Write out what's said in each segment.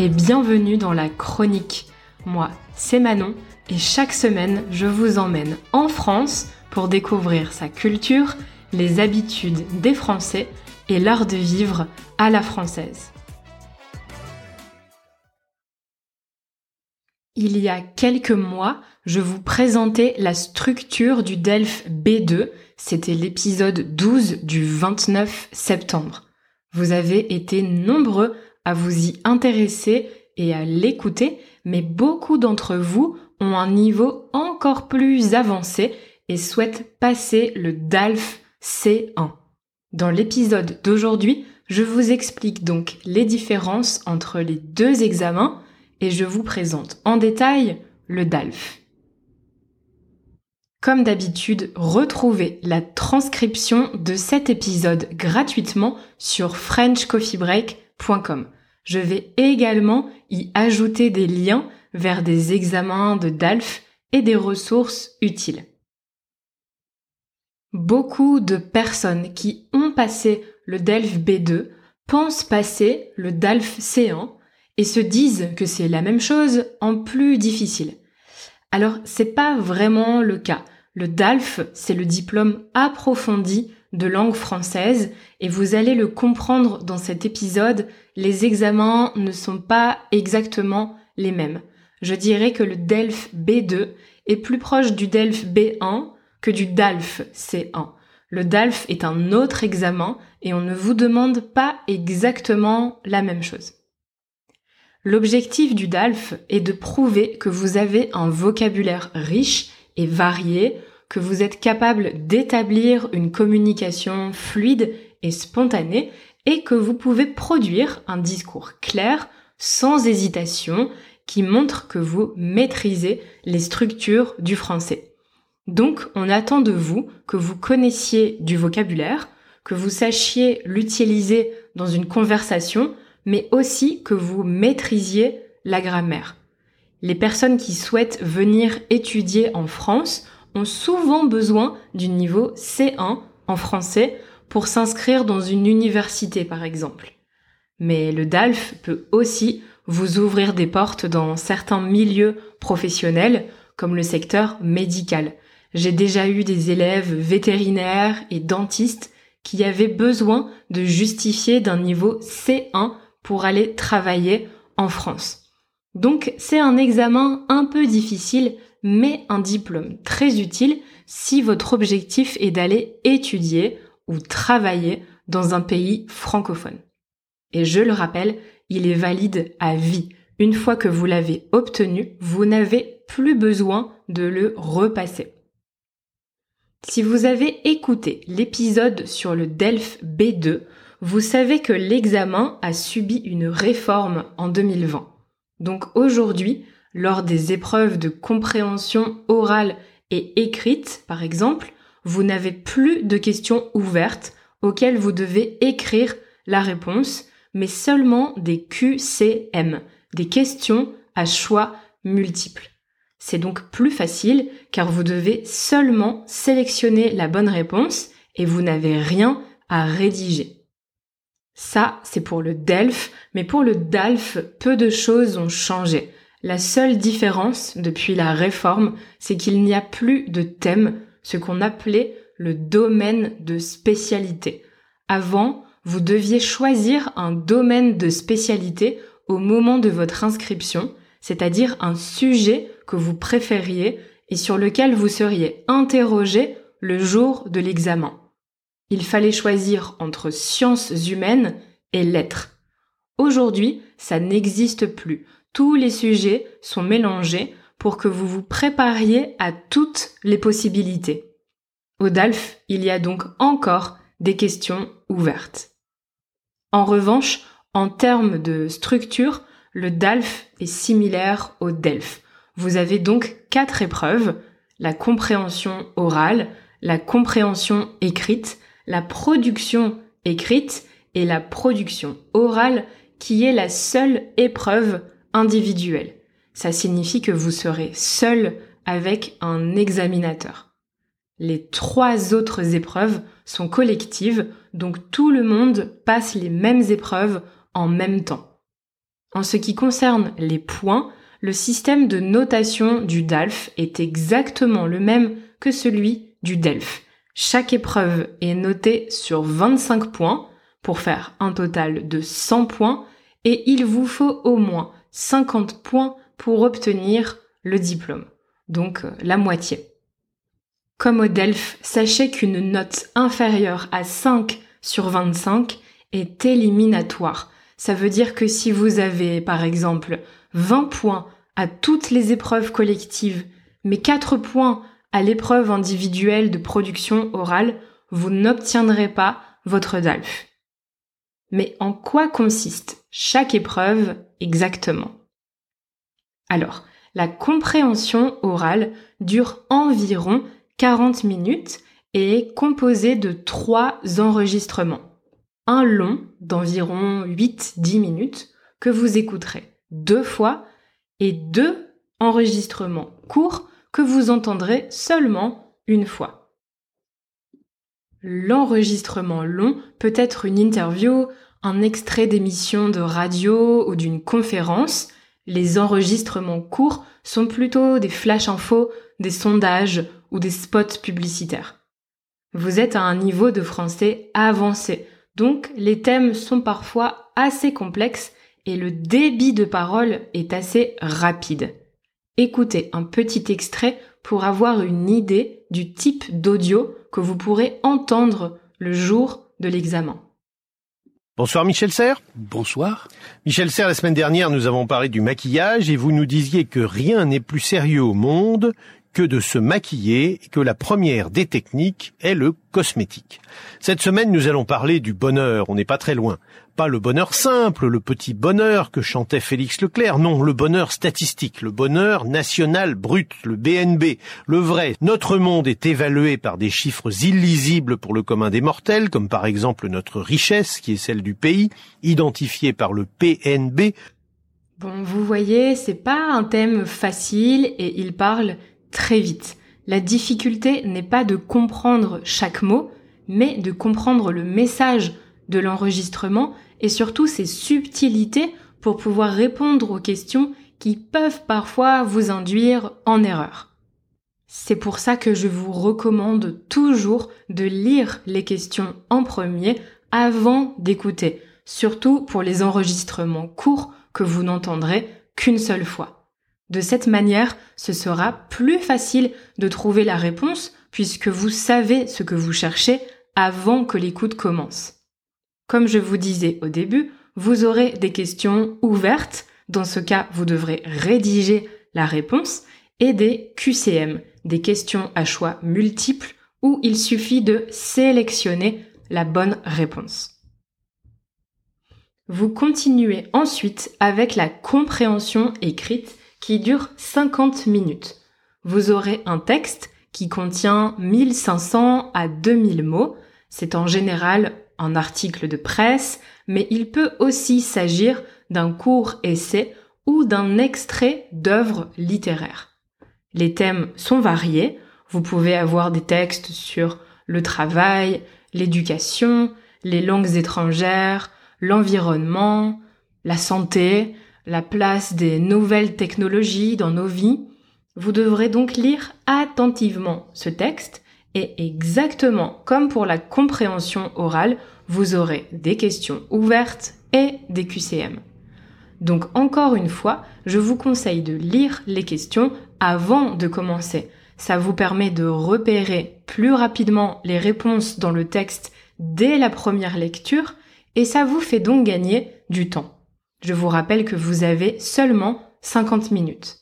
et bienvenue dans la chronique. Moi, c'est Manon et chaque semaine, je vous emmène en France pour découvrir sa culture, les habitudes des Français et l'art de vivre à la française. Il y a quelques mois, je vous présentais la structure du DELF B2, c'était l'épisode 12 du 29 septembre. Vous avez été nombreux à vous y intéresser et à l'écouter, mais beaucoup d'entre vous ont un niveau encore plus avancé et souhaitent passer le DALF C1. Dans l'épisode d'aujourd'hui, je vous explique donc les différences entre les deux examens et je vous présente en détail le DALF. Comme d'habitude, retrouvez la transcription de cet épisode gratuitement sur frenchcoffeebreak.com. Je vais également y ajouter des liens vers des examens de DALF et des ressources utiles. Beaucoup de personnes qui ont passé le DELF B2 pensent passer le DALF C1 et se disent que c'est la même chose en plus difficile. Alors, c'est pas vraiment le cas. Le DALF, c'est le diplôme approfondi de langue française et vous allez le comprendre dans cet épisode, les examens ne sont pas exactement les mêmes. Je dirais que le DELF B2 est plus proche du DELF B1 que du DALF C1. Le DALF est un autre examen et on ne vous demande pas exactement la même chose. L'objectif du DALF est de prouver que vous avez un vocabulaire riche et varié, que vous êtes capable d'établir une communication fluide et spontanée et que vous pouvez produire un discours clair, sans hésitation, qui montre que vous maîtrisez les structures du français. Donc, on attend de vous que vous connaissiez du vocabulaire, que vous sachiez l'utiliser dans une conversation, mais aussi que vous maîtrisiez la grammaire. Les personnes qui souhaitent venir étudier en France ont souvent besoin du niveau C1 en français pour s'inscrire dans une université par exemple. Mais le DALF peut aussi vous ouvrir des portes dans certains milieux professionnels comme le secteur médical. J'ai déjà eu des élèves vétérinaires et dentistes qui avaient besoin de justifier d'un niveau C1 pour aller travailler en France. Donc c'est un examen un peu difficile, mais un diplôme très utile si votre objectif est d'aller étudier ou travailler dans un pays francophone. Et je le rappelle, il est valide à vie. Une fois que vous l'avez obtenu, vous n'avez plus besoin de le repasser. Si vous avez écouté l'épisode sur le DELF B2, vous savez que l'examen a subi une réforme en 2020. Donc aujourd'hui, lors des épreuves de compréhension orale et écrite, par exemple, vous n'avez plus de questions ouvertes auxquelles vous devez écrire la réponse, mais seulement des QCM, des questions à choix multiples. C'est donc plus facile car vous devez seulement sélectionner la bonne réponse et vous n'avez rien à rédiger. Ça, c'est pour le DELF, mais pour le DALF, peu de choses ont changé. La seule différence depuis la réforme, c'est qu'il n'y a plus de thème, ce qu'on appelait le domaine de spécialité. Avant, vous deviez choisir un domaine de spécialité au moment de votre inscription, c'est-à-dire un sujet que vous préfériez et sur lequel vous seriez interrogé le jour de l'examen il fallait choisir entre sciences humaines et lettres. Aujourd'hui, ça n'existe plus. Tous les sujets sont mélangés pour que vous vous prépariez à toutes les possibilités. Au DALF, il y a donc encore des questions ouvertes. En revanche, en termes de structure, le DALF est similaire au DELF. Vous avez donc quatre épreuves, la compréhension orale, la compréhension écrite, la production écrite et la production orale qui est la seule épreuve individuelle. Ça signifie que vous serez seul avec un examinateur. Les trois autres épreuves sont collectives, donc tout le monde passe les mêmes épreuves en même temps. En ce qui concerne les points, le système de notation du DALF est exactement le même que celui du DELF. Chaque épreuve est notée sur 25 points pour faire un total de 100 points et il vous faut au moins 50 points pour obtenir le diplôme, donc euh, la moitié. Comme au DELF, sachez qu'une note inférieure à 5 sur 25 est éliminatoire. Ça veut dire que si vous avez par exemple 20 points à toutes les épreuves collectives, mais 4 points à l'épreuve individuelle de production orale, vous n'obtiendrez pas votre DALF. Mais en quoi consiste chaque épreuve exactement? Alors, la compréhension orale dure environ 40 minutes et est composée de trois enregistrements. Un long d'environ 8-10 minutes que vous écouterez deux fois et deux enregistrements courts que vous entendrez seulement une fois. L'enregistrement long peut être une interview, un extrait d'émission de radio ou d'une conférence. Les enregistrements courts sont plutôt des flash infos, des sondages ou des spots publicitaires. Vous êtes à un niveau de français avancé, donc les thèmes sont parfois assez complexes et le débit de parole est assez rapide. Écoutez un petit extrait pour avoir une idée du type d'audio que vous pourrez entendre le jour de l'examen. Bonsoir Michel Serre. Bonsoir. Michel Serre, la semaine dernière, nous avons parlé du maquillage et vous nous disiez que rien n'est plus sérieux au monde que de se maquiller et que la première des techniques est le cosmétique. Cette semaine, nous allons parler du bonheur, on n'est pas très loin. Pas le bonheur simple, le petit bonheur que chantait Félix Leclerc, non, le bonheur statistique, le bonheur national brut, le BNB, le vrai. Notre monde est évalué par des chiffres illisibles pour le commun des mortels, comme par exemple notre richesse, qui est celle du pays, identifiée par le PNB. Bon, vous voyez, c'est pas un thème facile et il parle très vite. La difficulté n'est pas de comprendre chaque mot, mais de comprendre le message de l'enregistrement et surtout ses subtilités pour pouvoir répondre aux questions qui peuvent parfois vous induire en erreur. C'est pour ça que je vous recommande toujours de lire les questions en premier avant d'écouter, surtout pour les enregistrements courts que vous n'entendrez qu'une seule fois. De cette manière, ce sera plus facile de trouver la réponse puisque vous savez ce que vous cherchez avant que l'écoute commence. Comme je vous disais au début, vous aurez des questions ouvertes, dans ce cas vous devrez rédiger la réponse, et des QCM, des questions à choix multiples où il suffit de sélectionner la bonne réponse. Vous continuez ensuite avec la compréhension écrite qui dure 50 minutes. Vous aurez un texte qui contient 1500 à 2000 mots. C'est en général un article de presse, mais il peut aussi s'agir d'un court essai ou d'un extrait d'œuvres littéraires. Les thèmes sont variés. Vous pouvez avoir des textes sur le travail, l'éducation, les langues étrangères, l'environnement, la santé, la place des nouvelles technologies dans nos vies, vous devrez donc lire attentivement ce texte et exactement comme pour la compréhension orale, vous aurez des questions ouvertes et des QCM. Donc encore une fois, je vous conseille de lire les questions avant de commencer. Ça vous permet de repérer plus rapidement les réponses dans le texte dès la première lecture et ça vous fait donc gagner du temps. Je vous rappelle que vous avez seulement 50 minutes.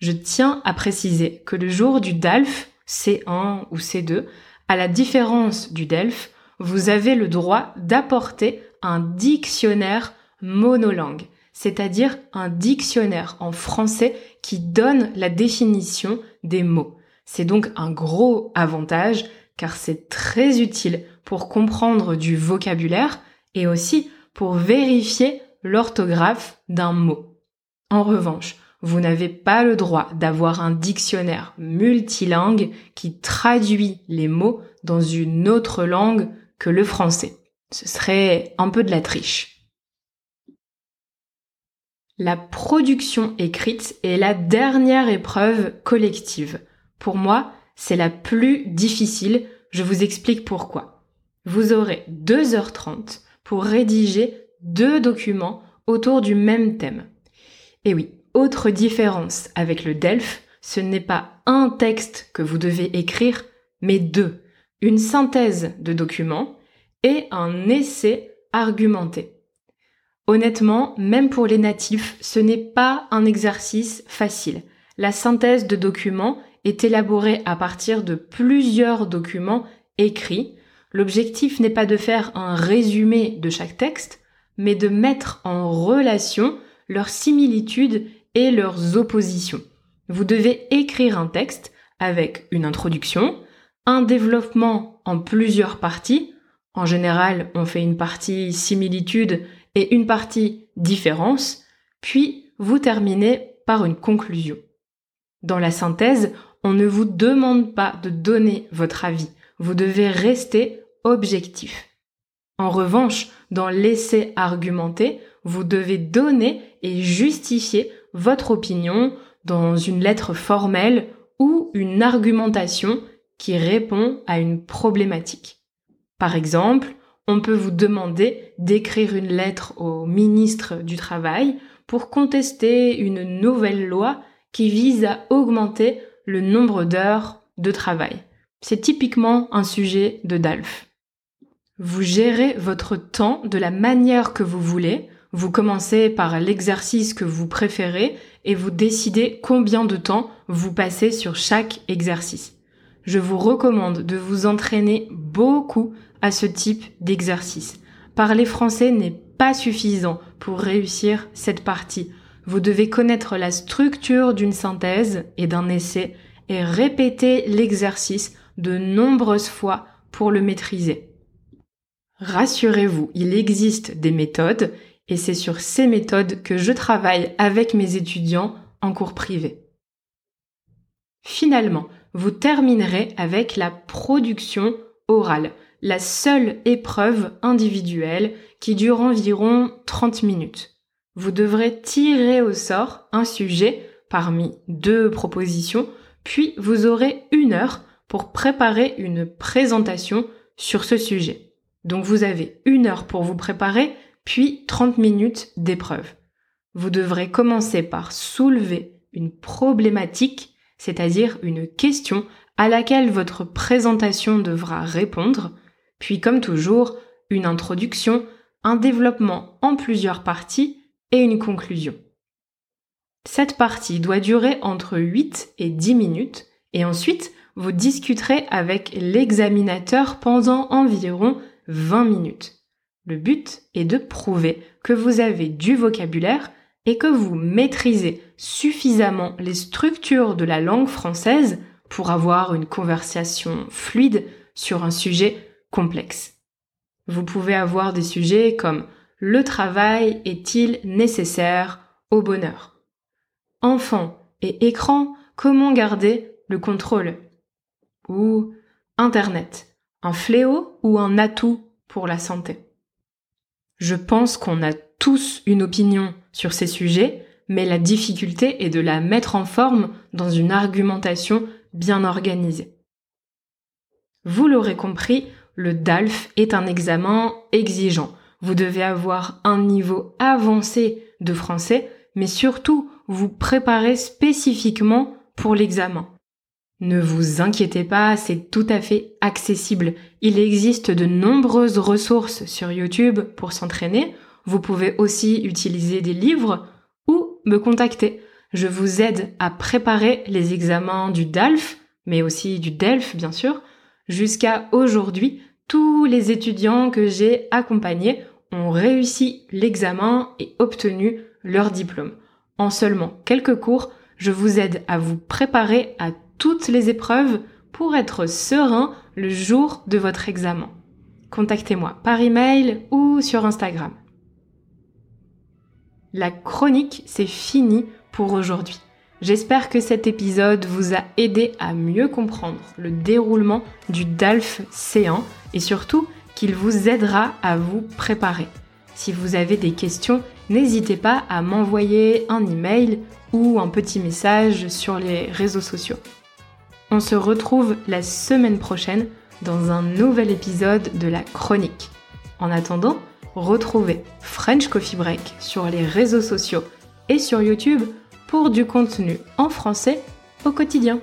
Je tiens à préciser que le jour du DALF, C1 ou C2, à la différence du DELF, vous avez le droit d'apporter un dictionnaire monolangue, c'est-à-dire un dictionnaire en français qui donne la définition des mots. C'est donc un gros avantage car c'est très utile pour comprendre du vocabulaire et aussi pour vérifier l'orthographe d'un mot. En revanche, vous n'avez pas le droit d'avoir un dictionnaire multilingue qui traduit les mots dans une autre langue que le français. Ce serait un peu de la triche. La production écrite est la dernière épreuve collective. Pour moi, c'est la plus difficile. Je vous explique pourquoi. Vous aurez 2h30 pour rédiger deux documents autour du même thème. Et oui, autre différence avec le DELF, ce n'est pas un texte que vous devez écrire, mais deux. Une synthèse de documents et un essai argumenté. Honnêtement, même pour les natifs, ce n'est pas un exercice facile. La synthèse de documents est élaborée à partir de plusieurs documents écrits. L'objectif n'est pas de faire un résumé de chaque texte, mais de mettre en relation leurs similitudes et leurs oppositions. Vous devez écrire un texte avec une introduction, un développement en plusieurs parties. En général, on fait une partie similitude et une partie différence, puis vous terminez par une conclusion. Dans la synthèse, on ne vous demande pas de donner votre avis, vous devez rester objectif. En revanche, dans l'essai argumenté, vous devez donner et justifier votre opinion dans une lettre formelle ou une argumentation qui répond à une problématique. Par exemple, on peut vous demander d'écrire une lettre au ministre du Travail pour contester une nouvelle loi qui vise à augmenter le nombre d'heures de travail. C'est typiquement un sujet de DALF. Vous gérez votre temps de la manière que vous voulez. Vous commencez par l'exercice que vous préférez et vous décidez combien de temps vous passez sur chaque exercice. Je vous recommande de vous entraîner beaucoup à ce type d'exercice. Parler français n'est pas suffisant pour réussir cette partie. Vous devez connaître la structure d'une synthèse et d'un essai et répéter l'exercice de nombreuses fois pour le maîtriser. Rassurez-vous, il existe des méthodes et c'est sur ces méthodes que je travaille avec mes étudiants en cours privé. Finalement, vous terminerez avec la production orale la seule épreuve individuelle qui dure environ 30 minutes. Vous devrez tirer au sort un sujet parmi deux propositions, puis vous aurez une heure pour préparer une présentation sur ce sujet. Donc vous avez une heure pour vous préparer, puis 30 minutes d'épreuve. Vous devrez commencer par soulever une problématique, c'est-à-dire une question à laquelle votre présentation devra répondre, puis comme toujours, une introduction, un développement en plusieurs parties et une conclusion. Cette partie doit durer entre 8 et 10 minutes et ensuite vous discuterez avec l'examinateur pendant environ 20 minutes. Le but est de prouver que vous avez du vocabulaire et que vous maîtrisez suffisamment les structures de la langue française pour avoir une conversation fluide sur un sujet complexe. Vous pouvez avoir des sujets comme le travail est-il nécessaire au bonheur? Enfant et écran, comment garder le contrôle? Ou Internet, un fléau ou un atout pour la santé Je pense qu'on a tous une opinion sur ces sujets, mais la difficulté est de la mettre en forme dans une argumentation bien organisée. Vous l'aurez compris, le DALF est un examen exigeant. Vous devez avoir un niveau avancé de français, mais surtout vous préparer spécifiquement pour l'examen. Ne vous inquiétez pas, c'est tout à fait accessible. Il existe de nombreuses ressources sur YouTube pour s'entraîner. Vous pouvez aussi utiliser des livres ou me contacter. Je vous aide à préparer les examens du DALF, mais aussi du DELF bien sûr, Jusqu'à aujourd'hui, tous les étudiants que j'ai accompagnés ont réussi l'examen et obtenu leur diplôme. En seulement quelques cours, je vous aide à vous préparer à toutes les épreuves pour être serein le jour de votre examen. Contactez-moi par email ou sur Instagram. La chronique, c'est fini pour aujourd'hui. J'espère que cet épisode vous a aidé à mieux comprendre le déroulement du DALF C1 et surtout qu'il vous aidera à vous préparer. Si vous avez des questions, n'hésitez pas à m'envoyer un email ou un petit message sur les réseaux sociaux. On se retrouve la semaine prochaine dans un nouvel épisode de la chronique. En attendant, retrouvez French Coffee Break sur les réseaux sociaux et sur YouTube pour du contenu en français au quotidien.